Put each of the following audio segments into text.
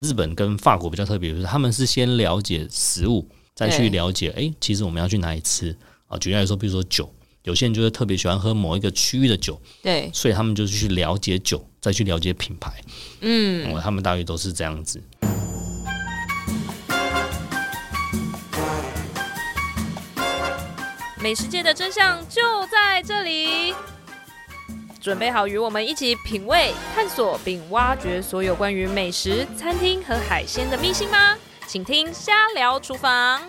日本跟法国比较特别，就是他们是先了解食物，再去了解，哎，其实我们要去哪里吃啊？举例来说，比如说酒，有些人就是特别喜欢喝某一个区域的酒，对，所以他们就是去了解酒，再去了解品牌，嗯，他们大约都是这样子。美食界的真相就在这里。准备好与我们一起品味、探索并挖掘所有关于美食、餐厅和海鲜的秘辛吗？请听《瞎聊厨房》。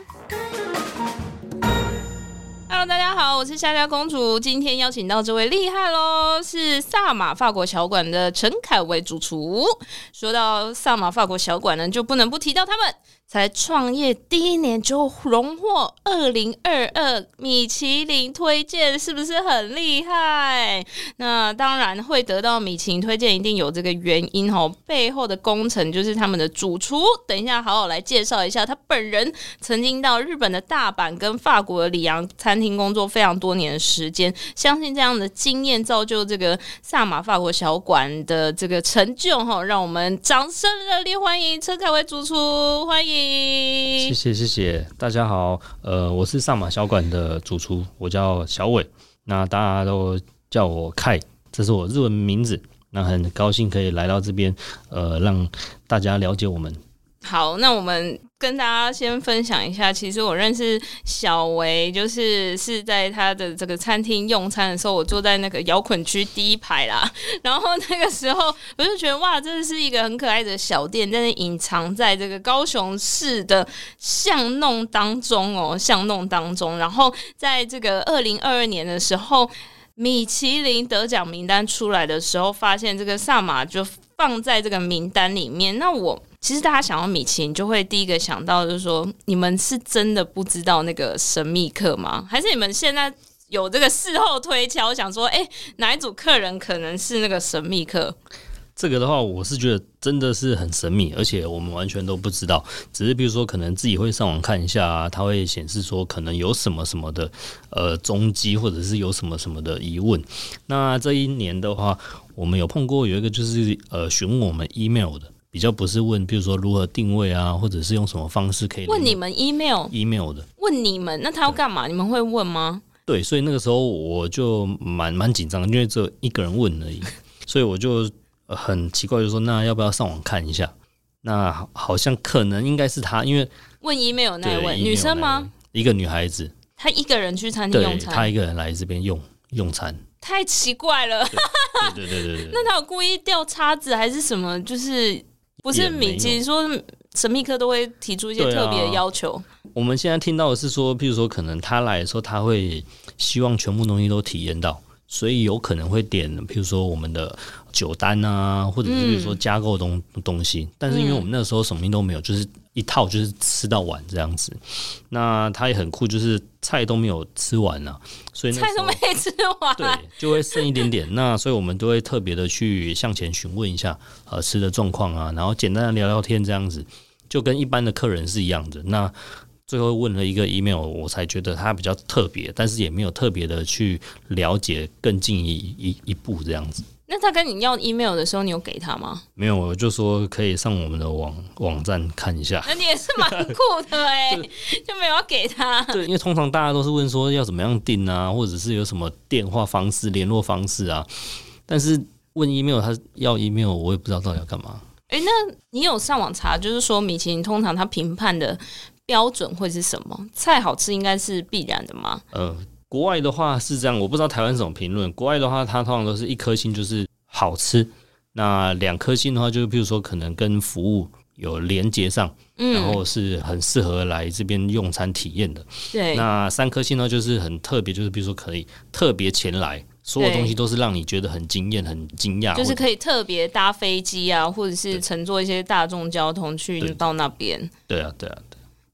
Hello，大家好，我是虾虾公主。今天邀请到这位厉害喽，是萨马法国小馆的陈凯维主厨。说到萨马法国小馆呢，就不能不提到他们。才创业第一年就荣获二零二二米其林推荐，是不是很厉害？那当然会得到米其林推荐，一定有这个原因哦。背后的功臣就是他们的主厨。等一下，好好来介绍一下他本人。曾经到日本的大阪跟法国的里昂餐厅工作非常多年的时间，相信这样的经验造就这个萨玛法国小馆的这个成就哈。让我们掌声热烈欢迎陈凯威主厨，欢迎。谢谢。谢谢，大家好，呃，我是上马小馆的主厨，我叫小伟，那大家都叫我凯，这是我日文名字，那很高兴可以来到这边，呃，让大家了解我们。好，那我们跟大家先分享一下。其实我认识小维，就是是在他的这个餐厅用餐的时候，我坐在那个摇滚区第一排啦。然后那个时候，我就觉得哇，这是一个很可爱的小店，但是隐藏在这个高雄市的巷弄当中哦，巷弄当中。然后在这个二零二二年的时候，米其林得奖名单出来的时候，发现这个萨玛就放在这个名单里面。那我。其实大家想到米其林，就会第一个想到就是说，你们是真的不知道那个神秘客吗？还是你们现在有这个事后推敲，想说，哎，哪一组客人可能是那个神秘客？这个的话，我是觉得真的是很神秘，而且我们完全都不知道。只是比如说，可能自己会上网看一下啊，它会显示说可能有什么什么的呃踪迹，或者是有什么什么的疑问。那这一年的话，我们有碰过有一个就是呃询问我们 email 的。比较不是问，比如说如何定位啊，或者是用什么方式可以问你们 email email 的？问你们，那他要干嘛？你们会问吗？对，所以那个时候我就蛮蛮紧张，因为只有一个人问而已，所以我就很奇怪，就说那要不要上网看一下？那好像可能应该是他，因为问 email 那位女生吗？一个女孩子，她一个人去餐厅用餐，她一个人来这边用用餐，太奇怪了。对对对对对，那他有故意掉叉子还是什么？就是。不是米其林说神秘客都会提出一些特别的要求。啊。我们现在听到的是说，譬如说，可能他来的时候，他会希望全部东西都体验到，所以有可能会点，譬如说我们的酒单啊，或者是比如说加购东东西。嗯、但是因为我们那时候什么都没有，就是。一套就是吃到完这样子，那他也很酷，就是菜都没有吃完呢、啊，所以那菜都没吃完，对，就会剩一点点。那所以我们都会特别的去向前询问一下，呃，吃的状况啊，然后简单的聊聊天这样子，就跟一般的客人是一样的。那最后问了一个 email，我才觉得他比较特别，但是也没有特别的去了解更进一一一步这样子。那他跟你要 email 的时候，你有给他吗？没有，我就说可以上我们的网网站看一下。那你也是蛮酷的哎，就没有要给他。对，因为通常大家都是问说要怎么样订啊，或者是有什么电话方式、联络方式啊。但是问 email，他要 email，我也不知道到底要干嘛。哎、欸，那你有上网查，就是说米其林通常他评判的标准会是什么？菜好吃应该是必然的吗？呃。国外的话是这样，我不知道台湾怎么评论。国外的话，它通常都是一颗星就是好吃，那两颗星的话，就是比如说可能跟服务有连接上，嗯，然后是很适合来这边用餐体验的。对，那三颗星呢，就是很特别，就是比如说可以特别前来，所有东西都是让你觉得很惊艳、很惊讶，就是可以特别搭飞机啊，或者是乘坐一些大众交通去到那边。对啊，对啊。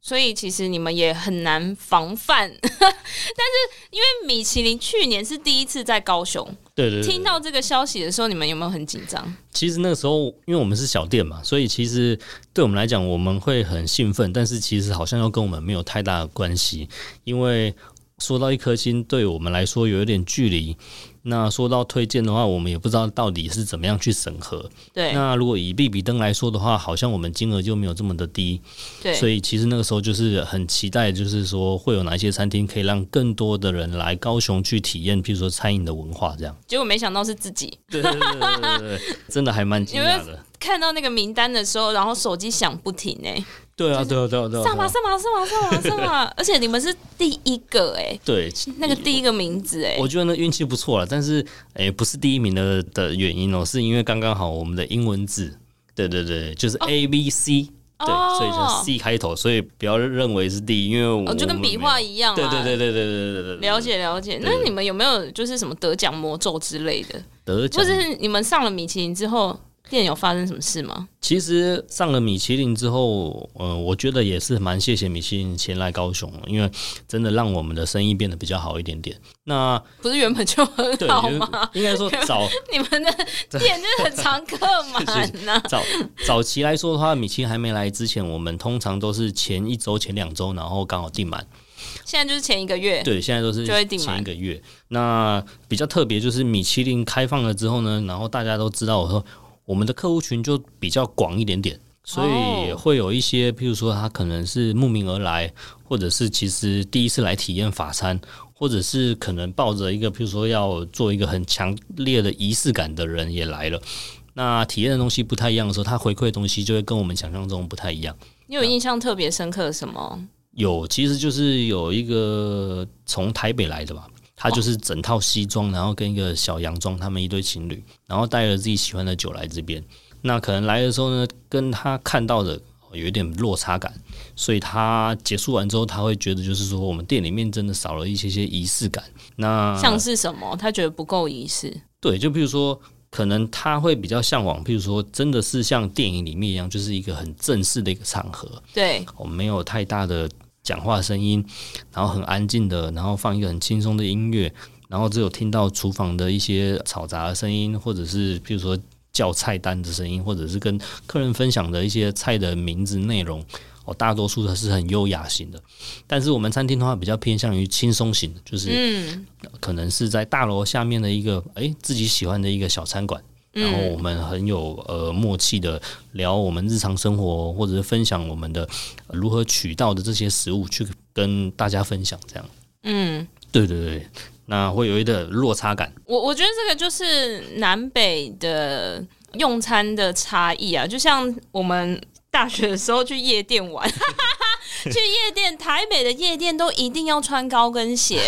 所以其实你们也很难防范，但是因为米其林去年是第一次在高雄，对对，对，听到这个消息的时候，你们有没有很紧张？其实那个时候，因为我们是小店嘛，所以其实对我们来讲，我们会很兴奋，但是其实好像又跟我们没有太大的关系，因为说到一颗星，对我们来说有一点距离。那说到推荐的话，我们也不知道到底是怎么样去审核。对。那如果以必比登来说的话，好像我们金额就没有这么的低。对。所以其实那个时候就是很期待，就是说会有哪一些餐厅可以让更多的人来高雄去体验，譬如说餐饮的文化这样。结果没想到是自己。对对对对对对，真的还蛮惊讶的。看到那个名单的时候，然后手机响不停哎。对啊，对啊，对啊，对啊！上马，上马，上马，上马，上马！而且你们是第一个哎，对，那个第一个名字哎，我觉得那运气不错了。但是哎，不是第一名的的原因哦，是因为刚刚好我们的英文字，对对对，就是 A B C，对，所以就 C 开头，所以不要认为是第一，因为我就跟笔画一样，对对对对对对对对，了解了解。那你们有没有就是什么得奖魔咒之类的？得奖，或是你们上了米其林之后？店有发生什么事吗？其实上了米其林之后，呃，我觉得也是蛮谢谢米其林前来高雄，因为真的让我们的生意变得比较好一点点。那不是原本就很好吗？应该说早你们的 店就是很常客满 呐。早早期来说的话，米其林还没来之前，我们通常都是前一周、前两周，然后刚好订满。现在就是前一个月，对，现在都是前一个月。那比较特别就是米其林开放了之后呢，然后大家都知道我说。我们的客户群就比较广一点点，所以会有一些，譬如说他可能是慕名而来，或者是其实第一次来体验法餐，或者是可能抱着一个譬如说要做一个很强烈的仪式感的人也来了。那体验的东西不太一样的时候，他回馈的东西就会跟我们想象中不太一样。你有印象特别深刻的什么？有，其实就是有一个从台北来的吧。他就是整套西装，然后跟一个小洋装，他们一对情侣，然后带了自己喜欢的酒来这边。那可能来的时候呢，跟他看到的有一点落差感，所以他结束完之后，他会觉得就是说，我们店里面真的少了一些些仪式感。那像是什么？他觉得不够仪式。对，就比如说，可能他会比较向往，譬如说，真的是像电影里面一样，就是一个很正式的一个场合。对，我们没有太大的。讲话声音，然后很安静的，然后放一个很轻松的音乐，然后只有听到厨房的一些嘈杂的声音，或者是比如说叫菜单的声音，或者是跟客人分享的一些菜的名字内容。哦，大多数都是很优雅型的，但是我们餐厅的话比较偏向于轻松型的，就是嗯，可能是在大楼下面的一个哎自己喜欢的一个小餐馆。然后我们很有呃默契的聊我们日常生活，或者是分享我们的如何取到的这些食物，去跟大家分享这样。嗯，对对对，那会有一点落差感。我我觉得这个就是南北的用餐的差异啊，就像我们大学的时候去夜店玩。去夜店，台北的夜店都一定要穿高跟鞋。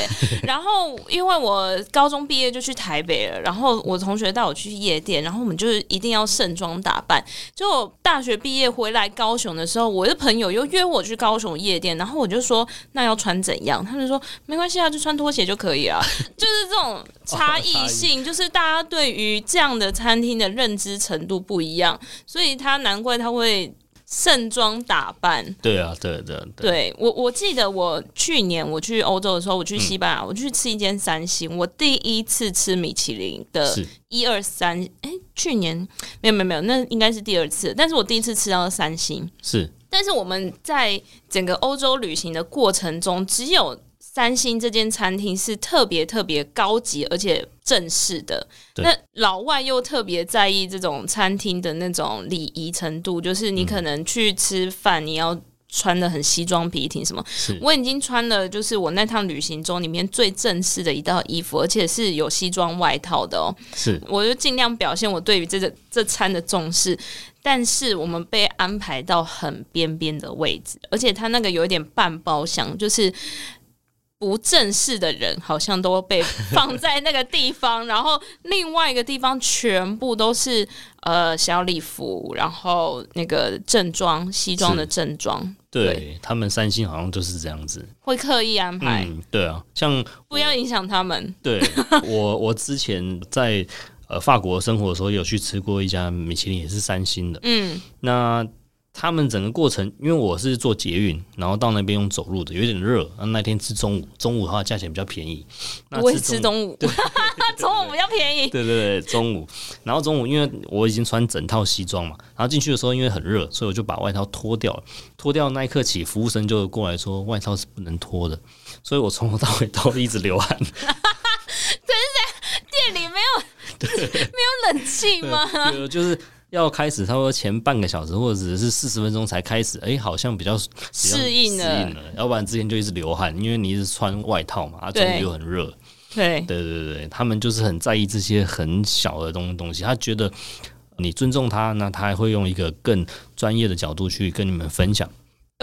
然后，因为我高中毕业就去台北了，然后我同学带我去夜店，然后我们就是一定要盛装打扮。就大学毕业回来高雄的时候，我的朋友又约我去高雄夜店，然后我就说那要穿怎样？他们说没关系啊，就穿拖鞋就可以了。就是这种差异性，就是大家对于这样的餐厅的认知程度不一样，所以他难怪他会。盛装打扮，对啊，对对对，对我我记得我去年我去欧洲的时候，我去西班牙，嗯、我去吃一间三星，我第一次吃米其林的一二三，哎，去年没有没有没有，那应该是第二次，但是我第一次吃到三星，是，但是我们在整个欧洲旅行的过程中，只有。三星这间餐厅是特别特别高级而且正式的，那老外又特别在意这种餐厅的那种礼仪程度，就是你可能去吃饭，你要穿的很西装笔挺什么。我已经穿了，就是我那趟旅行中里面最正式的一套衣服，而且是有西装外套的哦。是，我就尽量表现我对于这个这餐的重视，但是我们被安排到很边边的位置，而且它那个有一点半包厢，就是。不正式的人好像都被放在那个地方，然后另外一个地方全部都是呃小礼服，然后那个正装西装的正装。对，对他们三星好像就是这样子，会刻意安排。嗯，对啊，像不要影响他们。对我，我之前在呃法国生活的时候，有去吃过一家米其林，也是三星的。嗯，那。他们整个过程，因为我是坐捷运，然后到那边用走路的，有点热。那那天吃中午，中午的话价钱比较便宜。我也吃中午，中午比较便宜。对对对，中午。然后中午，因为我已经穿整套西装嘛，然后进去的时候因为很热，所以我就把外套脱掉了。脱掉那一刻起，服务生就过来说外套是不能脱的，所以我从头到尾都一直流汗。真是店里 没有冷气吗？对，就是要开始，差不多前半个小时或者是四十分钟才开始，哎、欸，好像比较适应了，适应了，要不然之前就一直流汗，因为你一直穿外套嘛，啊，中午又很热。对，对对对，他们就是很在意这些很小的东东西，他觉得你尊重他，那他还会用一个更专业的角度去跟你们分享。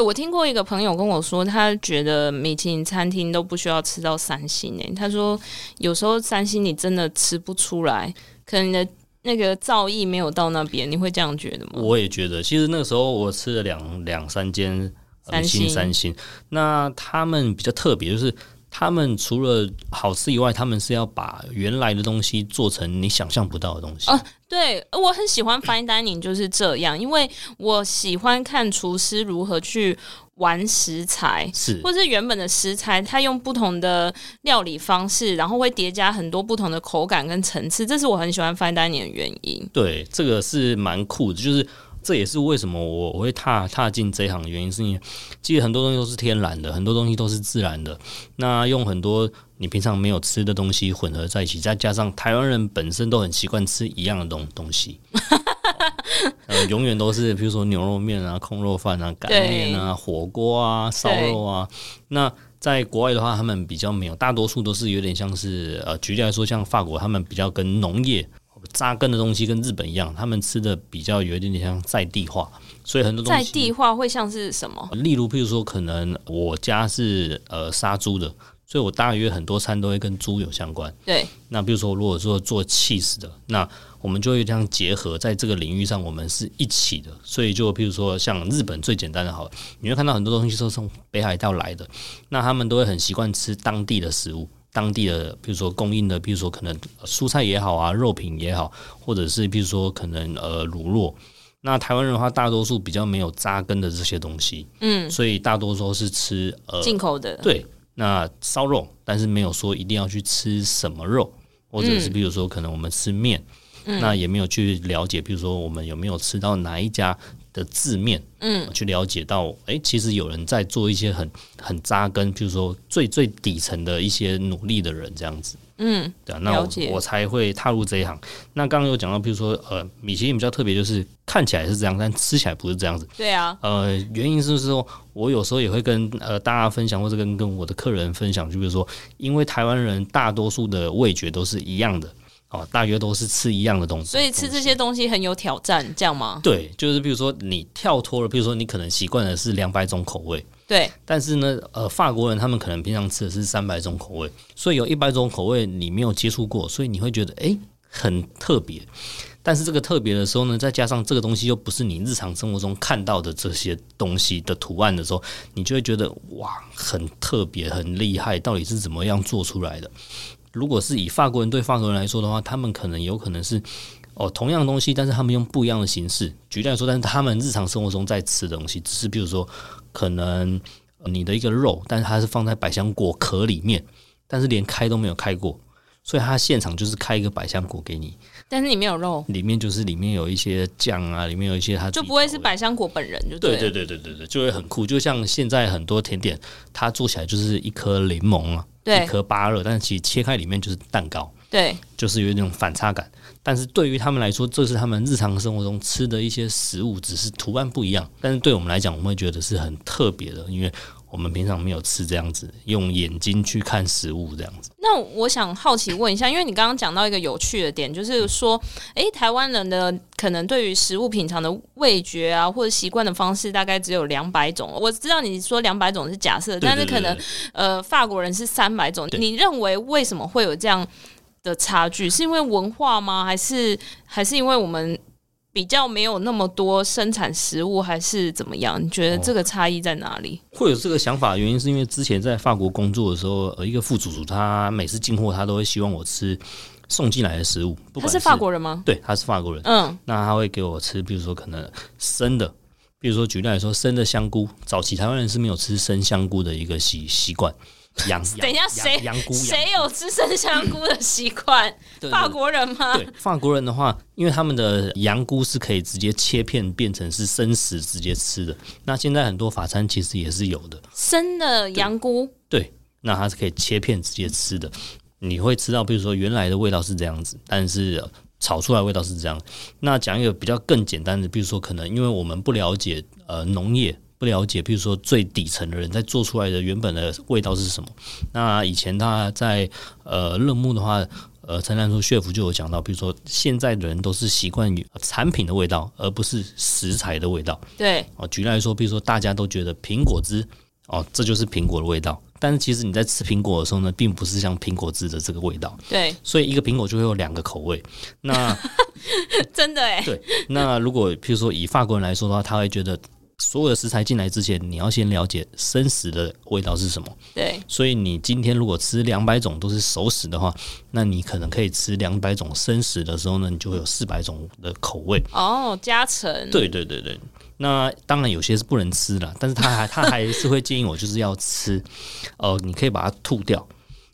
我听过一个朋友跟我说，他觉得米其林餐厅都不需要吃到三星诶。他说有时候三星你真的吃不出来，可能你的那个造诣没有到那边，你会这样觉得吗？我也觉得，其实那个时候我吃了两两三间三星。三星，那他们比较特别，就是他们除了好吃以外，他们是要把原来的东西做成你想象不到的东西。哦对，我很喜欢 fine dining 就是这样，因为我喜欢看厨师如何去玩食材，是，或是原本的食材，他用不同的料理方式，然后会叠加很多不同的口感跟层次，这是我很喜欢 fine dining 的原因。对，这个是蛮酷的，就是。这也是为什么我我会踏踏进这一行的原因，是因为其实很多东西都是天然的，很多东西都是自然的。那用很多你平常没有吃的东西混合在一起，再加上台湾人本身都很习惯吃一样的东东西，呃，永远都是比如说牛肉面啊、空肉饭啊、擀面啊、火锅啊、烧肉啊。那在国外的话，他们比较没有，大多数都是有点像是呃，举例来说，像法国，他们比较跟农业。扎根的东西跟日本一样，他们吃的比较有一点点像在地化，所以很多东西在地化会像是什么？例如，譬如说，可能我家是呃杀猪的，所以我大约很多餐都会跟猪有相关。对，那比如说，如果说做 cheese 的，那我们就会这样结合，在这个领域上，我们是一起的。所以，就譬如说，像日本最简单的，好，你会看到很多东西都是从北海道来的，那他们都会很习惯吃当地的食物。当地的，比如说供应的，比如说可能蔬菜也好啊，肉品也好，或者是比如说可能呃乳酪。那台湾人的话，大多数比较没有扎根的这些东西，嗯，所以大多数是吃呃进口的。对，那烧肉，但是没有说一定要去吃什么肉，或者是比如说可能我们吃面，嗯，那也没有去了解，比如说我们有没有吃到哪一家的字面，嗯，去了解到，哎、欸，其实有人在做一些很很扎根，譬如说最最底层的一些努力的人，这样子，嗯，对啊，那我我才会踏入这一行。那刚刚有讲到，譬如说，呃，米其林比较特别，就是看起来是这样，但吃起来不是这样子。对啊，呃，原因是说，我有时候也会跟呃大家分享，或者跟跟我的客人分享，就比如说，因为台湾人大多数的味觉都是一样的。哦，大约都是吃一样的东西，所以吃这些东西很有挑战，这样吗？对，就是比如说你跳脱了，比如说你可能习惯的是两百种口味，对，但是呢，呃，法国人他们可能平常吃的是三百种口味，所以有一百种口味你没有接触过，所以你会觉得诶很特别。但是这个特别的时候呢，再加上这个东西又不是你日常生活中看到的这些东西的图案的时候，你就会觉得哇，很特别，很厉害，到底是怎么样做出来的？如果是以法国人对法国人来说的话，他们可能有可能是哦同样的东西，但是他们用不一样的形式。举例来说，但是他们日常生活中在吃的东西，只是比如说可能你的一个肉，但是它是放在百香果壳里面，但是连开都没有开过，所以他现场就是开一个百香果给你，但是里面有肉，里面就是里面有一些酱啊，里面有一些它就不会是百香果本人，就对对对对对对，就会很酷，就像现在很多甜点，它做起来就是一颗柠檬啊。一颗芭乐，但是其实切开里面就是蛋糕，对，就是有那种反差感。但是对于他们来说，这是他们日常生活中吃的一些食物，只是图案不一样。但是对我们来讲，我们会觉得是很特别的，因为我们平常没有吃这样子，用眼睛去看食物这样子。那我想好奇问一下，因为你刚刚讲到一个有趣的点，就是说，诶、欸，台湾人的可能对于食物品尝的味觉啊，或者习惯的方式，大概只有两百种。我知道你说两百种是假设，但是可能呃，法国人是三百种。你认为为什么会有这样的差距？是因为文化吗？还是还是因为我们？比较没有那么多生产食物，还是怎么样？你觉得这个差异在哪里？会有这个想法的原因是因为之前在法国工作的时候，呃，一个副主厨他每次进货，他都会希望我吃送进来的食物。不管是，他是法国人吗？对，他是法国人。嗯，那他会给我吃，比如说可能生的，比如说举例来说，生的香菇。早期台湾人是没有吃生香菇的一个习习惯。羊，等一下，谁谁有吃生香菇的习惯？法国人吗？对，法国人的话，因为他们的羊菇是可以直接切片变成是生食直接吃的。那现在很多法餐其实也是有的，生的羊菇。对，对，那它是可以切片直接吃的。你会吃到，比如说原来的味道是这样子，但是炒出来味道是这样。那讲一个比较更简单的，比如说可能因为我们不了解呃农业，不了解，比如说最底层的人在做出来的原本的味道是什么。那以前他在呃乐沐的话，呃陈南说 chef 就有讲到，比如说现在的人都是习惯于产品的味道，而不是食材的味道。对，哦，举例来说，比如说大家都觉得苹果汁。哦，这就是苹果的味道。但是其实你在吃苹果的时候呢，并不是像苹果汁的这个味道。对，所以一个苹果就会有两个口味。那 真的哎。对，那如果譬如说以法国人来说的话，他会觉得所有的食材进来之前，你要先了解生食的味道是什么。对。所以你今天如果吃两百种都是熟食的话，那你可能可以吃两百种生食的时候呢，你就会有四百种的口味。哦，加成。对对对对。那当然有些是不能吃了，但是他还他还是会建议我就是要吃，呃，你可以把它吐掉。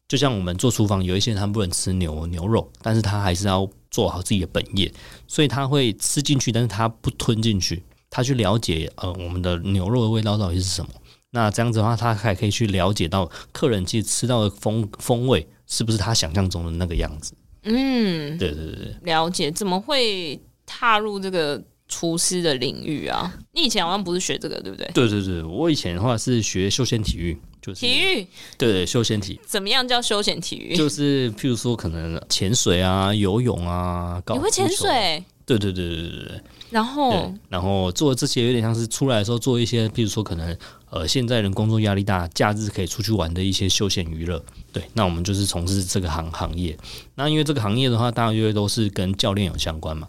就像我们做厨房，有一些人他不能吃牛牛肉，但是他还是要做好自己的本业，所以他会吃进去，但是他不吞进去，他去了解呃我们的牛肉的味道到底是什么。那这样子的话，他还可以去了解到客人其实吃到的风风味是不是他想象中的那个样子。嗯，对对对对，了解。怎么会踏入这个？厨师的领域啊，你以前好像不是学这个，对不对？对对对，我以前的话是学休闲体育，就是体育，对对，休闲体。怎么样叫休闲体育？就是譬如说，可能潜水啊、游泳啊，你会潜水？对对对对对对。然后，然后做这些有点像是出来的时候做一些，比如说可能呃，现在人工作压力大，假日可以出去玩的一些休闲娱乐。对，那我们就是从事这个行行业。那因为这个行业的话，大约都是跟教练有相关嘛。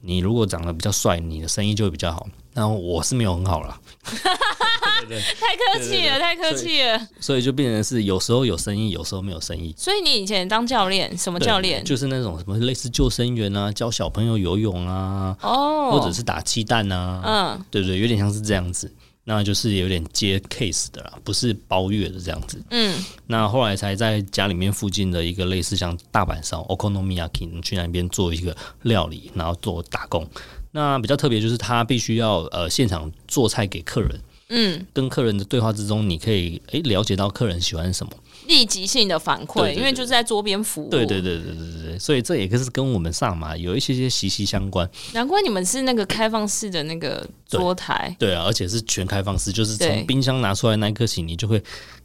你如果长得比较帅，你的生意就会比较好。然后我是没有很好啦，对对对 太客气了，太客气了所。所以就变成是有时候有生意，有时候没有生意。所以你以前当教练，什么教练？就是那种什么类似救生员啊，教小朋友游泳啊，哦，或者是打气弹啊，嗯，对对，有点像是这样子。那就是有点接 case 的啦，不是包月的这样子。嗯，那后来才在家里面附近的一个类似像大阪烧 Okonomiyaki 去那边做一个料理，然后做打工。那比较特别就是他必须要呃现场做菜给客人。嗯，跟客人的对话之中，你可以诶了解到客人喜欢什么。立即性的反馈，因为就是在桌边服务。对对对对对对，所以这也是跟我们上嘛有一些些息息相关。难怪你们是那个开放式的那个桌台。对，对啊，而且是全开放式，就是从冰箱拿出来那一刻起，你就会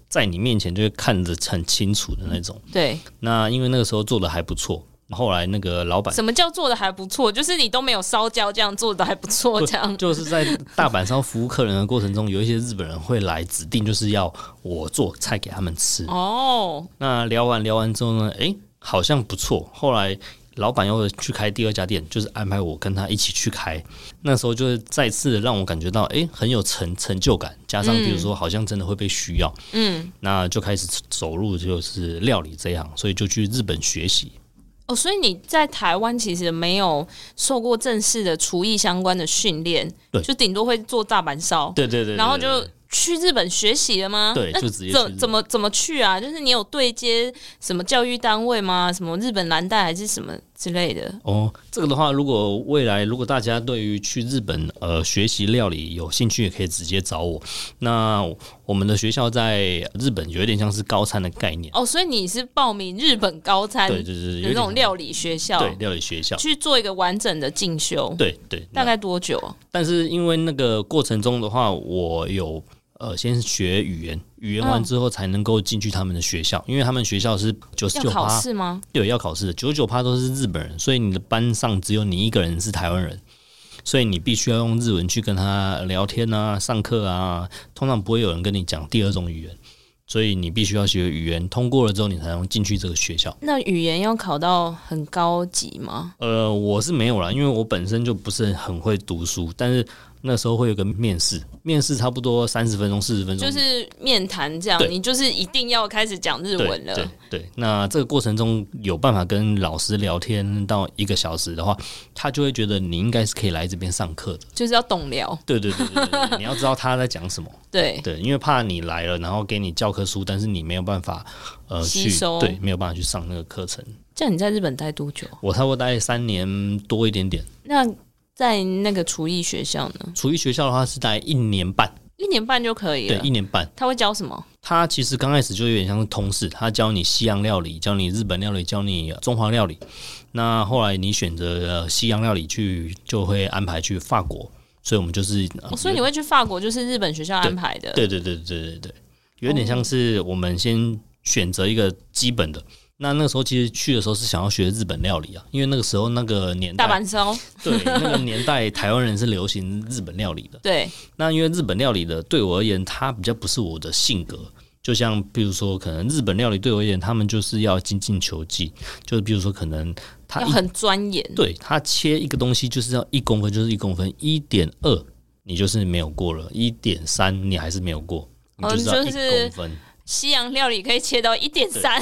在你面前就会看得很清楚的那种。对。那因为那个时候做的还不错。后来那个老板，什么叫做的还不错？就是你都没有烧焦，这样做的还不错，这样。就是在大阪烧服务客人的过程中，有一些日本人会来指定，就是要我做菜给他们吃。哦，那聊完聊完之后呢，哎、欸，好像不错。后来老板又去开第二家店，就是安排我跟他一起去开。那时候就是再次让我感觉到，哎、欸，很有成成就感。加上比如说，好像真的会被需要，嗯，那就开始走入就是料理这一行，所以就去日本学习。哦，所以你在台湾其实没有受过正式的厨艺相关的训练，对，就顶多会做大阪烧，对对对，然后就。去日本学习了吗？对，就直接怎怎么怎么去啊？就是你有对接什么教育单位吗？什么日本蓝带还是什么之类的？哦，这个的话，如果未来如果大家对于去日本呃学习料理有兴趣，也可以直接找我。那我们的学校在日本有一点像是高餐的概念哦，所以你是报名日本高餐？对对对，有那种料理学校，对料理学校去做一个完整的进修。对对，大概多久？但是因为那个过程中的话，我有。呃，先学语言，语言完之后才能够进去他们的学校，哦、因为他们学校是九十九趴，要考试吗？对，要考试的，九十九趴都是日本人，所以你的班上只有你一个人是台湾人，所以你必须要用日文去跟他聊天啊、上课啊，通常不会有人跟你讲第二种语言，所以你必须要学语言，通过了之后你才能进去这个学校。那语言要考到很高级吗？呃，我是没有啦，因为我本身就不是很会读书，但是。那时候会有个面试，面试差不多三十分钟、四十分钟，就是面谈这样。你就是一定要开始讲日文了。对对，对，那这个过程中有办法跟老师聊天到一个小时的话，他就会觉得你应该是可以来这边上课的。就是要懂聊。对对对对，对，你要知道他在讲什么。对对，因为怕你来了，然后给你教科书，但是你没有办法呃吸收，对，没有办法去上那个课程。这样你在日本待多久？我差不多待三年多一点点。那。在那个厨艺学校呢？厨艺学校的话是待一年半，一年半就可以了。对，一年半。他会教什么？他其实刚开始就有点像是通识，他教你西洋料理，教你日本料理，教你中华料理。那后来你选择西洋料理去，就会安排去法国。所以我们就是，哦、所以你会去法国，就是日本学校安排的。对对对对对对，有点像是我们先选择一个基本的。那那个时候其实去的时候是想要学日本料理啊，因为那个时候那个年代，大阪烧，对，那个年代台湾人是流行日本料理的。对，那因为日本料理的对我而言，它比较不是我的性格。就像比如说，可能日本料理对我而言，他们就是要精进求技，就是比如说可能他要很钻研，对，他切一个东西就是要一公分就是一公分，一点二你就是没有过了，一点三你还是没有过，你就是要一公分。哦西洋料理可以切到一点三，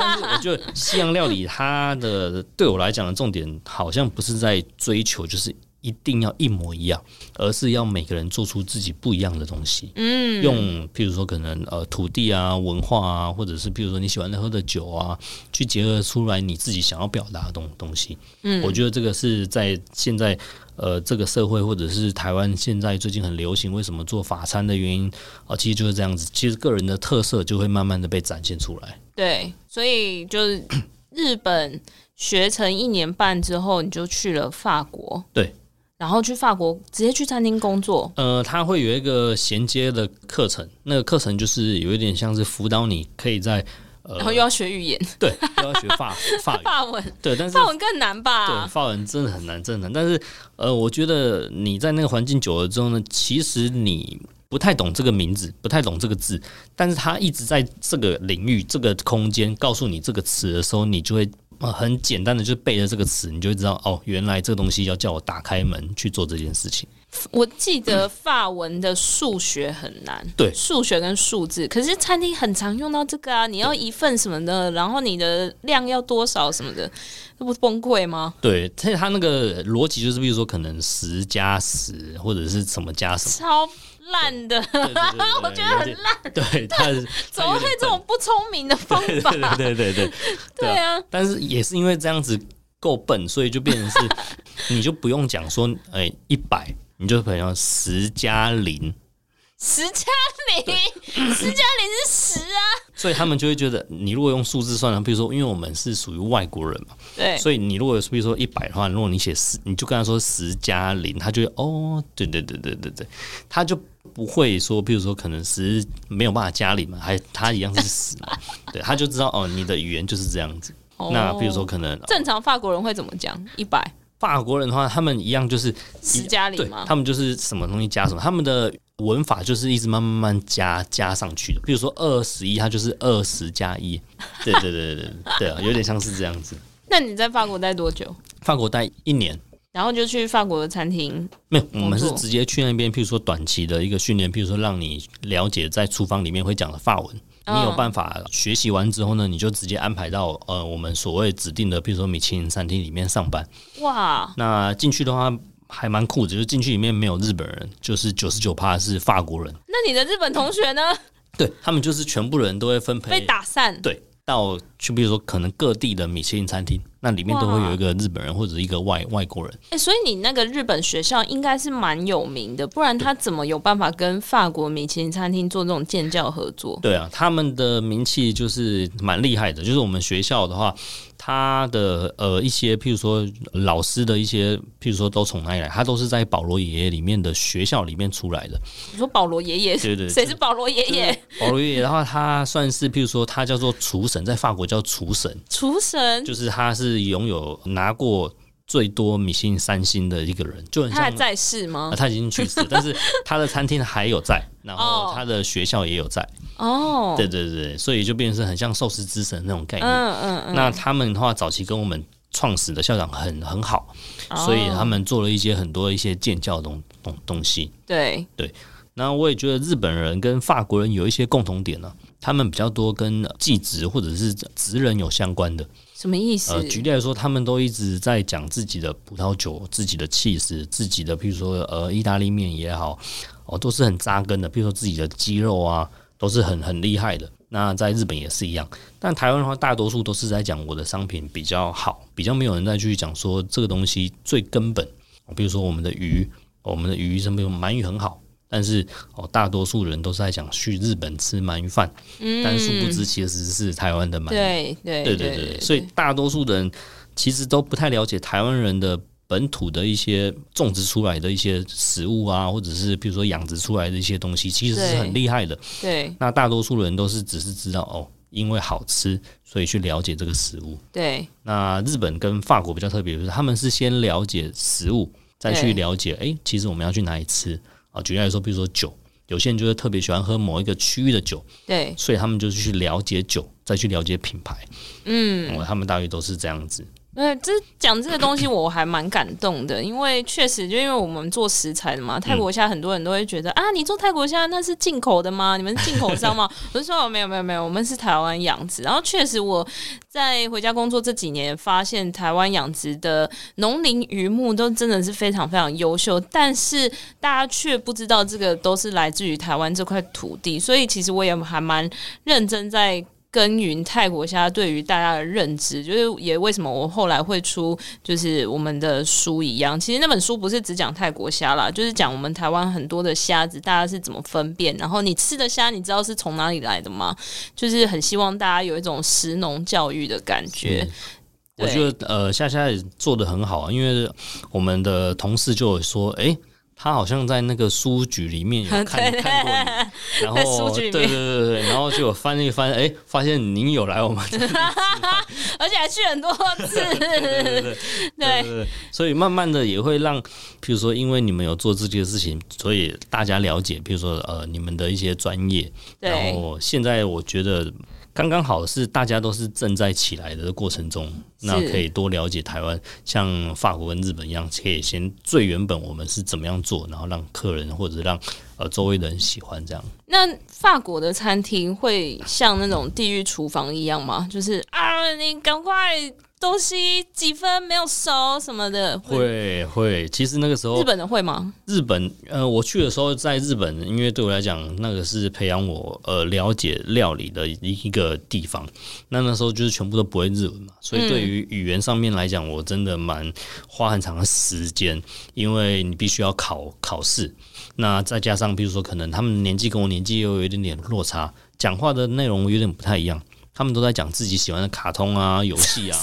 但是我觉得西洋料理它的对我来讲的重点，好像不是在追求就是一定要一模一样，而是要每个人做出自己不一样的东西。嗯，用譬如说可能呃土地啊、文化啊，或者是譬如说你喜欢喝的酒啊，去结合出来你自己想要表达的东东西。嗯，我觉得这个是在现在。呃，这个社会或者是台湾现在最近很流行，为什么做法餐的原因啊，其实就是这样子。其实个人的特色就会慢慢的被展现出来。对，所以就是日本学成一年半之后，你就去了法国。对，然后去法国直接去餐厅工作。呃，他会有一个衔接的课程，那个课程就是有一点像是辅导你可以在。呃、然后又要学语言，对，又要学法 法语法文，对，但是法文更难吧？对，法文真的很难，真的很难。但是，呃，我觉得你在那个环境久了之后呢，其实你不太懂这个名字，不太懂这个字，但是他一直在这个领域、这个空间告诉你这个词的时候，你就会很简单的就背了这个词，你就会知道哦，原来这个东西要叫我打开门去做这件事情。我记得法文的数学很难，对，数学跟数字，可是餐厅很常用到这个啊，你要一份什么的，然后你的量要多少什么的，那不崩溃吗？对，所以他那个逻辑就是，比如说可能十加十或者是什么加什么，超烂的，我觉得很烂。对，他怎么会这种不聪明的方法？对对对对对，对啊。但是也是因为这样子够笨，所以就变成是，你就不用讲说，哎，一百。你就朋友十加零，十加零，十加零是十啊。所以他们就会觉得，你如果用数字算呢，比如说，因为我们是属于外国人嘛，对。所以你如果比如说一百的话，如果你写十，你就跟他说十加零，他就会哦，对对对对对对，他就不会说，比如说可能十没有办法加零嘛，还他一样是十嘛，对，他就知道哦，你的语言就是这样子。哦、那比如说可能正常法国人会怎么讲？一百。法国人的话，他们一样就是十加里嘛，他们就是什么东西加什么，他们的文法就是一直慢慢慢加加上去的。比如说二十一，它就是二十加一，对对对对对对啊，有点像是这样子。那你在法国待多久？法国待一年，然后就去法国的餐厅？没有，我们是直接去那边，譬如说短期的一个训练，譬如说让你了解在厨房里面会讲的法文。你有办法学习完之后呢，你就直接安排到呃我们所谓指定的，比如说米其林餐厅里面上班。哇，那进去的话还蛮酷的，就是进去里面没有日本人，就是九十九趴是法国人。那你的日本同学呢？对，他们就是全部人都会分配被打散。对。到去，比如说可能各地的米其林餐厅，那里面都会有一个日本人或者一个外外国人。哎、欸，所以你那个日本学校应该是蛮有名的，不然他怎么有办法跟法国米其林餐厅做这种建教合作？对啊，他们的名气就是蛮厉害的。就是我们学校的话。他的呃一些，譬如说老师的一些，譬如说都从哪里来？他都是在保罗爷爷里面的学校里面出来的。你说保罗爷爷？对对，谁是保罗爷爷？保罗爷爷的话，他算是譬如说，他叫做厨神，在法国叫厨神。厨神就是他是拥有拿过。最多米其林三星的一个人，就很像他还在世吗？啊，他已经去世，但是他的餐厅还有在，然后他的学校也有在。哦，对对对，所以就变成很像寿司之神那种概念。嗯嗯嗯。那他们的话，早期跟我们创始的校长很很好，所以他们做了一些很多一些建教的东东东西。对对。那我也觉得日本人跟法国人有一些共同点呢，他们比较多跟技职或者是职人有相关的。什么意思？呃，举例来说，他们都一直在讲自己的葡萄酒、自己的气势、自己的，譬如说呃，意大利面也好，哦，都是很扎根的。譬如说自己的鸡肉啊，都是很很厉害的。那在日本也是一样，但台湾的话，大多数都是在讲我的商品比较好，比较没有人再去讲说这个东西最根本。比如说我们的鱼，我们的鱼什么鳗鱼很好。但是哦，大多数人都是在想去日本吃鳗鱼饭，嗯，但殊不知其实是台湾的鳗鱼。对对对对对，所以大多数人其实都不太了解台湾人的本土的一些种植出来的一些食物啊，或者是比如说养殖出来的一些东西，其实是很厉害的。对，那大多数人都是只是知道哦，因为好吃，所以去了解这个食物。对，那日本跟法国比较特别，就是他们是先了解食物，再去了解，哎，其实我们要去哪里吃。啊，举例来说，比如说酒，有些人就是特别喜欢喝某一个区域的酒，对，所以他们就是去了解酒，再去了解品牌，嗯，他们大约都是这样子。对，这讲这个东西我还蛮感动的，因为确实就因为我们做食材的嘛，泰国虾很多人都会觉得、嗯、啊，你做泰国虾那是进口的吗？你们是进口商吗？我就说没有没有没有，我们是台湾养殖。然后确实我在回家工作这几年，发现台湾养殖的农林渔牧都真的是非常非常优秀，但是大家却不知道这个都是来自于台湾这块土地，所以其实我也还蛮认真在。耕耘泰国虾对于大家的认知，就是也为什么我后来会出就是我们的书一样。其实那本书不是只讲泰国虾啦，就是讲我们台湾很多的虾子，大家是怎么分辨。然后你吃的虾，你知道是从哪里来的吗？就是很希望大家有一种食农教育的感觉。我觉得呃，夏夏也做得很好，因为我们的同事就有说，哎、他好像在那个书局里面有 看对对对看过你，然后对对对对，然后就翻一翻，哎、欸，发现您有来我们这里，而且还去很多次，对对对对，对，对，所以慢慢的也会让，譬如说，因为你们有做自己的事情，所以大家了解，譬如说呃，你们的一些专业，然后现在我觉得。刚刚好是大家都是正在起来的过程中，那可以多了解台湾，像法国跟日本一样，可以先最原本我们是怎么样做，然后让客人或者让呃周围的人喜欢这样。那法国的餐厅会像那种地狱厨房一样吗？就是啊，你赶快。东西几分没有熟什么的，会会。其实那个时候，日本的会吗？日本呃，我去的时候在日本，因为对我来讲，那个是培养我呃了解料理的一个地方。那那时候就是全部都不会日文嘛，所以对于语言上面来讲，我真的蛮花很长的时间，因为你必须要考考试。那再加上比如说，可能他们年纪跟我年纪又有一点点落差，讲话的内容有点不太一样。他们都在讲自己喜欢的卡通啊、游戏啊，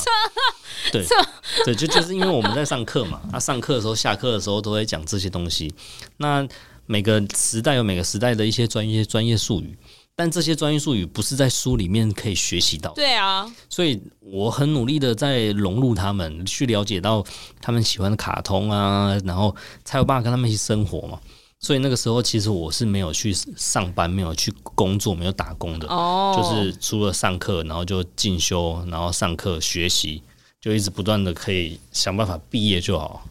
对 对，就就是因为我们在上课嘛，他、啊、上课的时候、下课的时候都在讲这些东西。那每个时代有每个时代的一些专业专业术语，但这些专业术语不是在书里面可以学习到。对啊，所以我很努力的在融入他们，去了解到他们喜欢的卡通啊，然后才有办法跟他们一起生活嘛。所以那个时候，其实我是没有去上班，没有去工作，没有打工的，oh. 就是除了上课，然后就进修，然后上课学习，就一直不断的可以想办法毕业就好。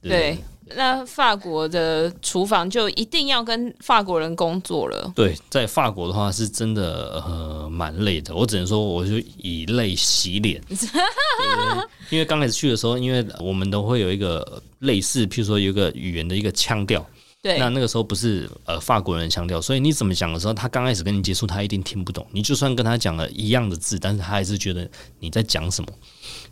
对，对，那法国的厨房就一定要跟法国人工作了。对，在法国的话是真的呃蛮累的，我只能说我就以泪洗脸。因为刚开始去的时候，因为我们都会有一个类似，譬如说有一个语言的一个腔调。对，那那个时候不是呃法国人腔调，所以你怎么讲的时候，他刚开始跟你接触，他一定听不懂。你就算跟他讲了一样的字，但是他还是觉得你在讲什么。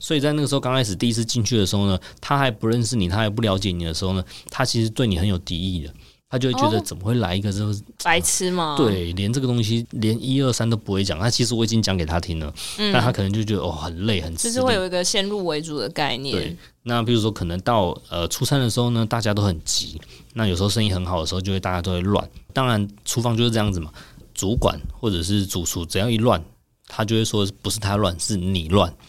所以在那个时候刚开始第一次进去的时候呢，他还不认识你，他还不了解你的时候呢，他其实对你很有敌意的。他就会觉得怎么会来一个这个白痴吗？对，连这个东西连一二三都不会讲。他其实我已经讲给他听了，嗯，但他可能就觉得哦很累很。就是会有一个先入为主的概念。对，那比如说可能到呃出餐的时候呢，大家都很急。那有时候生意很好的时候，就会大家都会乱。当然厨房就是这样子嘛，主管或者是主厨只要一乱，他就会说不是他乱，是你乱。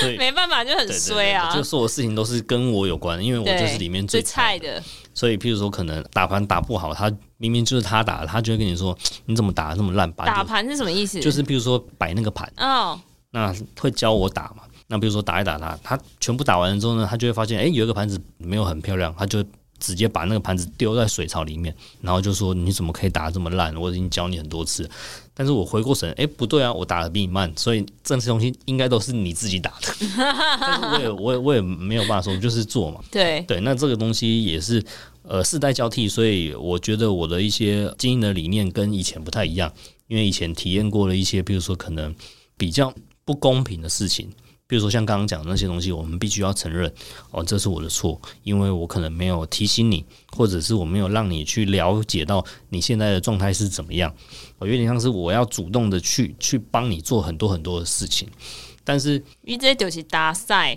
所以没办法，就很衰啊！就所有事情都是跟我有关，因为我就是里面最菜的。所以，譬如说，可能打盘打不好，他明明就是他打的，他就会跟你说：“你怎么打的那么烂？”打盘是什么意思？就是譬如说摆那个盘哦，那会教我打嘛？那比如说打一打他，他全部打完了之后呢，他就会发现，哎、欸，有一个盘子没有很漂亮，他就。直接把那个盘子丢在水槽里面，然后就说：“你怎么可以打得这么烂？我已经教你很多次。”但是我回过神，哎、欸，不对啊，我打的比你慢，所以这些东西应该都是你自己打的。但是我也我也我也没有办法说，就是做嘛。对对，那这个东西也是呃世代交替，所以我觉得我的一些经营的理念跟以前不太一样，因为以前体验过了一些，比如说可能比较不公平的事情。比如说像刚刚讲的那些东西，我们必须要承认哦，这是我的错，因为我可能没有提醒你，或者是我没有让你去了解到你现在的状态是怎么样。哦，有点像是我要主动的去去帮你做很多很多的事情，但是你这就是打赛，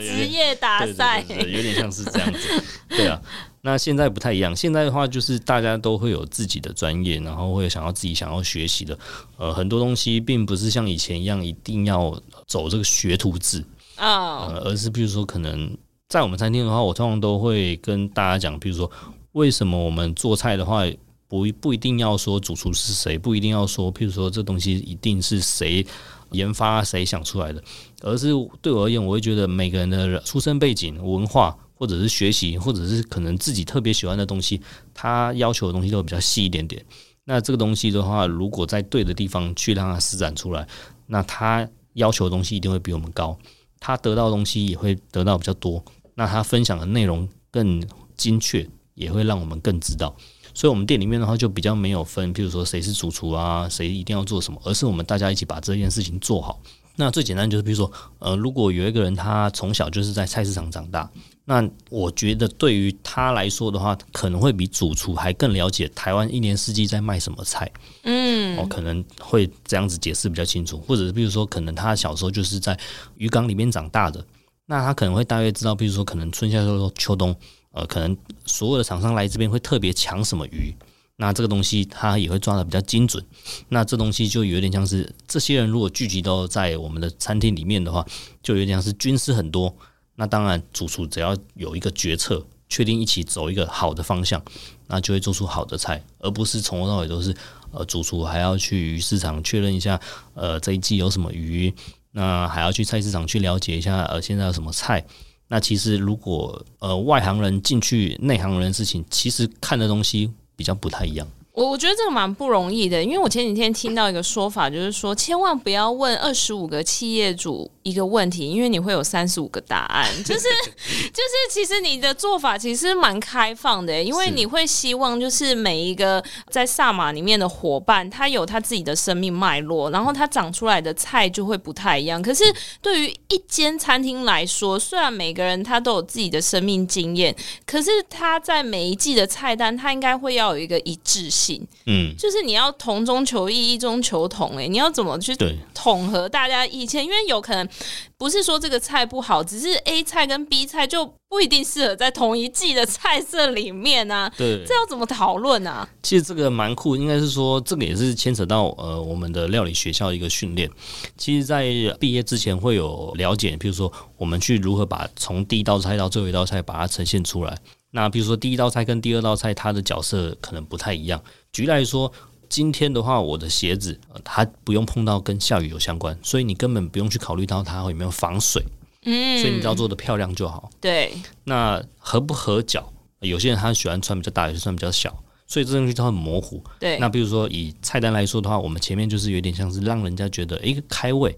职业打赛，有点像是这样子，对啊。那现在不太一样，现在的话就是大家都会有自己的专业，然后会想要自己想要学习的，呃，很多东西并不是像以前一样一定要走这个学徒制啊，呃，而是比如说可能在我们餐厅的话，我通常都会跟大家讲，比如说为什么我们做菜的话不不一定要说主厨是谁，不一定要说，譬如说这东西一定是谁研发谁想出来的，而是对我而言，我会觉得每个人的出生背景文化。或者是学习，或者是可能自己特别喜欢的东西，他要求的东西都比较细一点点。那这个东西的话，如果在对的地方去让他施展出来，那他要求的东西一定会比我们高，他得到的东西也会得到比较多。那他分享的内容更精确，也会让我们更知道。所以，我们店里面的话就比较没有分，譬如说谁是主厨啊，谁一定要做什么，而是我们大家一起把这件事情做好。那最简单就是，比如说，呃，如果有一个人他从小就是在菜市场长大。那我觉得对于他来说的话，可能会比主厨还更了解台湾一年四季在卖什么菜。嗯，我可能会这样子解释比较清楚，或者是比如说，可能他小时候就是在鱼缸里面长大的，那他可能会大约知道，比如说可能春夏秋秋冬，呃，可能所有的厂商来这边会特别抢什么鱼，那这个东西他也会抓的比较精准。那这东西就有点像是这些人如果聚集都在我们的餐厅里面的话，就有点像是军师很多。那当然，主厨只要有一个决策，确定一起走一个好的方向，那就会做出好的菜，而不是从头到尾都是呃，主厨还要去鱼市场确认一下，呃，这一季有什么鱼，那还要去菜市场去了解一下，呃，现在有什么菜。那其实如果呃外行人进去内行人事情，其实看的东西比较不太一样。我我觉得这个蛮不容易的，因为我前几天听到一个说法，就是说千万不要问二十五个企业主一个问题，因为你会有三十五个答案。就 是就是，其实你的做法其实蛮开放的，因为你会希望就是每一个在萨马里面的伙伴，他有他自己的生命脉络，然后他长出来的菜就会不太一样。可是对于一间餐厅来说，虽然每个人他都有自己的生命经验，可是他在每一季的菜单，他应该会要有一个一致性。嗯，就是你要同中求异，异中求同，哎，你要怎么去统合大家意见？因为有可能不是说这个菜不好，只是 A 菜跟 B 菜就不一定适合在同一季的菜色里面啊。对，这要怎么讨论啊？其实这个蛮酷，应该是说这个也是牵扯到呃我们的料理学校一个训练。其实，在毕业之前会有了解，比如说我们去如何把从第一道菜到最后一道菜把它呈现出来。那比如说第一道菜跟第二道菜，它的角色可能不太一样。举例来说，今天的话，我的鞋子它不用碰到跟下雨有相关，所以你根本不用去考虑到它有没有防水。嗯，所以你只要做的漂亮就好。对。那合不合脚？有些人他喜欢穿比较大，有些穿比较小，所以这东西它很模糊。对。那比如说以菜单来说的话，我们前面就是有点像是让人家觉得诶开胃。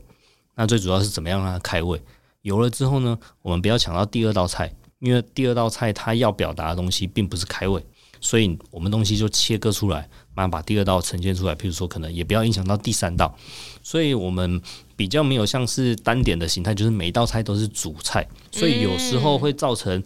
那最主要是怎么样让它开胃？有了之后呢，我们不要抢到第二道菜。因为第二道菜它要表达的东西并不是开胃，所以我们东西就切割出来，慢慢把第二道呈现出来。譬如说，可能也不要影响到第三道，所以我们比较没有像是单点的形态，就是每一道菜都是主菜，所以有时候会造成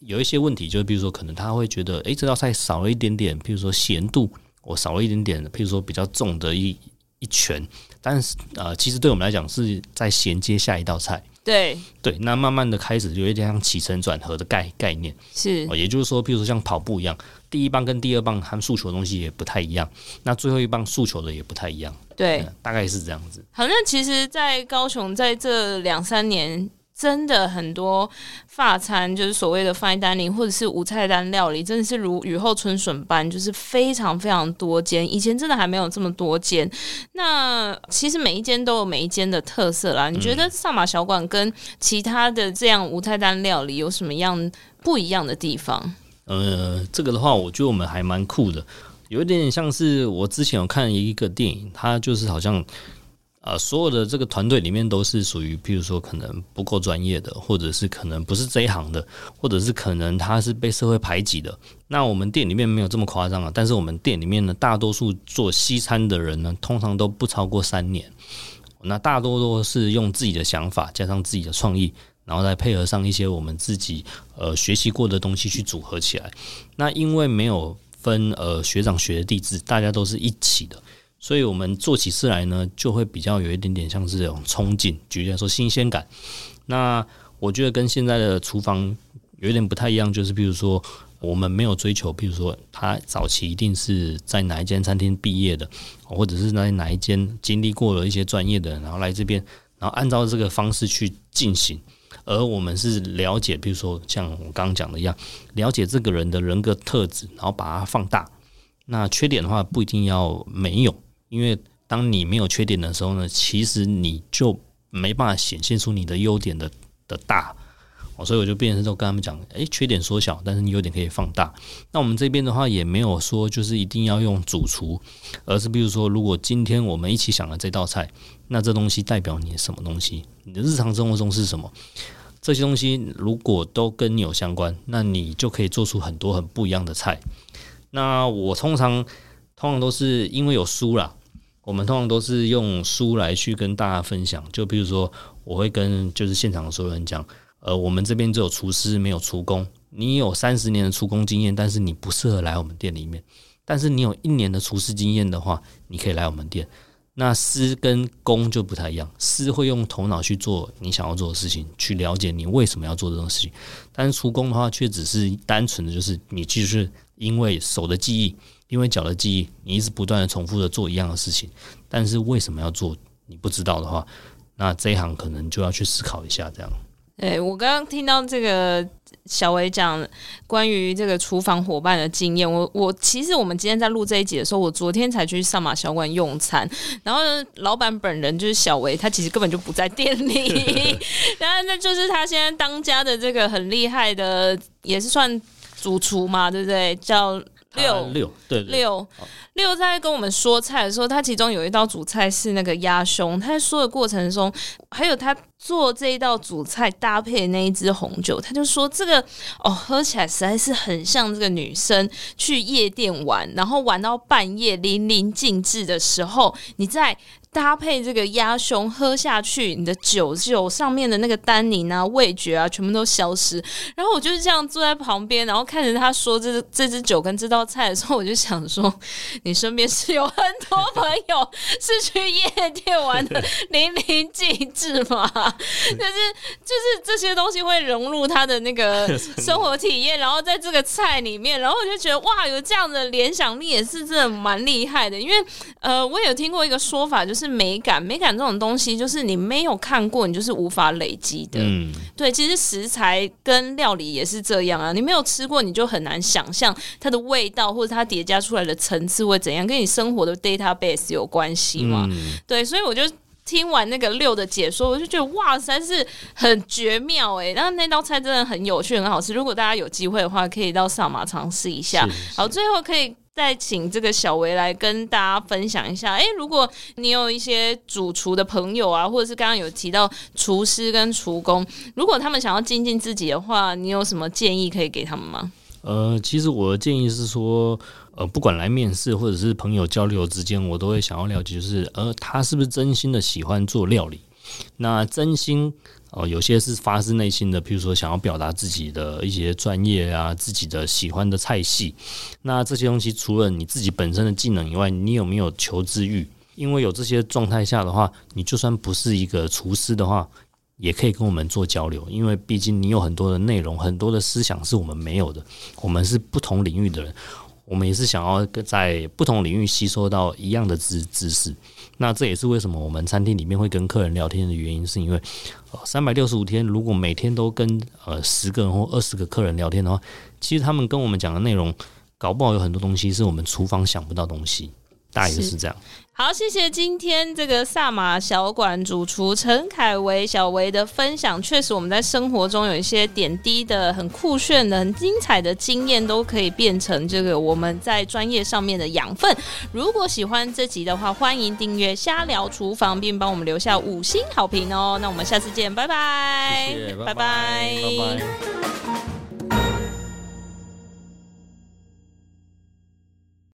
有一些问题，就是比如说，可能他会觉得，诶，这道菜少了一点点，譬如说咸度，我少了一点点，譬如说比较重的一一拳，但是呃，其实对我们来讲是在衔接下一道菜。对。对，那慢慢的开始有一点像起承转合的概概念，是，也就是说，比如说像跑步一样，第一棒跟第二棒他们诉求的东西也不太一样，那最后一棒诉求的也不太一样，对，嗯，大概是这样子。好像其实，在高雄在这两三年。真的很多法餐，就是所谓的 fine dining 或者是无菜单料理，真的是如雨后春笋般，就是非常非常多间。以前真的还没有这么多间。那其实每一间都有每一间的特色啦。你觉得萨马小馆跟其他的这样无菜单料理有什么样不一样的地方？呃，这个的话，我觉得我们还蛮酷的，有一点点像是我之前有看一个电影，它就是好像。呃，所有的这个团队里面都是属于，譬如说可能不够专业的，或者是可能不是这一行的，或者是可能他是被社会排挤的。那我们店里面没有这么夸张啊，但是我们店里面呢，大多数做西餐的人呢，通常都不超过三年。那大多都是用自己的想法加上自己的创意，然后再配合上一些我们自己呃学习过的东西去组合起来。那因为没有分呃学长学弟制，大家都是一起的，所以我们做起事来呢，就会比较有一点点像是这种冲劲，举例来说新鲜感。那我觉得跟现在的厨房有一点不太一样，就是比如说。我们没有追求，比如说他早期一定是在哪一间餐厅毕业的，或者是在哪一间经历过了一些专业的，然后来这边，然后按照这个方式去进行。而我们是了解，比如说像我刚刚讲的一样，了解这个人的人格特质，然后把它放大。那缺点的话不一定要没有，因为当你没有缺点的时候呢，其实你就没办法显现出你的优点的的大。哦所以我就变成说跟他们讲，诶，缺点缩小，但是你优点可以放大。那我们这边的话也没有说就是一定要用主厨，而是比如说，如果今天我们一起想了这道菜，那这东西代表你什么东西？你的日常生活中是什么？这些东西如果都跟你有相关，那你就可以做出很多很不一样的菜。那我通常通常都是因为有书啦，我们通常都是用书来去跟大家分享。就比如说，我会跟就是现场的所有人讲。呃，我们这边只有厨师，没有厨工。你有三十年的厨工经验，但是你不适合来我们店里面。但是你有一年的厨师经验的话，你可以来我们店。那师跟工就不太一样，师会用头脑去做你想要做的事情，去了解你为什么要做这种事情。但是厨工的话，却只是单纯的就是你就是因为手的记忆，因为脚的记忆，你一直不断的重复的做一样的事情。但是为什么要做，你不知道的话，那这一行可能就要去思考一下这样。对，我刚刚听到这个小维讲关于这个厨房伙伴的经验，我我其实我们今天在录这一集的时候，我昨天才去上马小馆用餐，然后，老板本人就是小维，他其实根本就不在店里，然后那就是他现在当家的这个很厉害的，也是算主厨嘛，对不对？叫。六六对六六在跟我们说菜的时候，他其中有一道主菜是那个鸭胸。他在说的过程中，还有他做这一道主菜搭配的那一支红酒，他就说这个哦，喝起来实在是很像这个女生去夜店玩，然后玩到半夜淋漓尽致的时候，你在。搭配这个鸭胸喝下去，你的酒酒上面的那个单宁啊、味觉啊，全部都消失。然后我就是这样坐在旁边，然后看着他说这这支酒跟这道菜的时候，我就想说，你身边是有很多朋友是去夜店玩的 淋漓尽致吗？就是就是这些东西会融入他的那个 生活体验，然后在这个菜里面，然后我就觉得哇，有这样的联想力也是真的蛮厉害的。因为呃，我有听过一个说法，就是。是美感，美感这种东西，就是你没有看过，你就是无法累积的。嗯，对，其实食材跟料理也是这样啊，你没有吃过，你就很难想象它的味道或者它叠加出来的层次会怎样，跟你生活的 database 有关系嘛。嗯，对，所以我就听完那个六的解说，我就觉得哇，实在是很绝妙哎。然后那道菜真的很有趣，很好吃。如果大家有机会的话，可以到上马尝试一下。好，最后可以。再请这个小维来跟大家分享一下，诶，如果你有一些主厨的朋友啊，或者是刚刚有提到厨师跟厨工，如果他们想要精进自己的话，你有什么建议可以给他们吗？呃，其实我的建议是说，不管来面试或者是朋友交流之间，我都会想要了解，就是呃，他是不是真心的喜欢做料理？那真心。哦，有些是发自内心的，譬如说想要表达自己的一些专业啊，自己的喜欢的菜系。那这些东西除了你自己本身的技能以外，你有没有求知欲？因为有这些状态下的话，你就算不是一个厨师的话，也可以跟我们做交流。因为毕竟你有很多的内容，很多的思想是我们没有的。我们是不同领域的人，我们也是想要在不同领域吸收到一样的知知识。那这也是为什么我们餐厅里面会跟客人聊天的原因，是因为呃，三百六十五天，如果每天都跟呃十个人或二十个客人聊天的话，其实他们跟我们讲的内容，搞不好有很多东西是我们厨房想不到东西。大概就是这样。好，谢谢今天这个萨马小馆主厨陈凯维小维的分享。确实，我们在生活中有一些点滴的、很酷炫的、很精彩的经验，都可以变成这个我们在专业上面的养分。如果喜欢这集的话，欢迎订阅“瞎聊厨房”，并帮我们留下五星好评哦。那我们下次见，拜拜，谢谢，拜拜，拜拜。拜拜。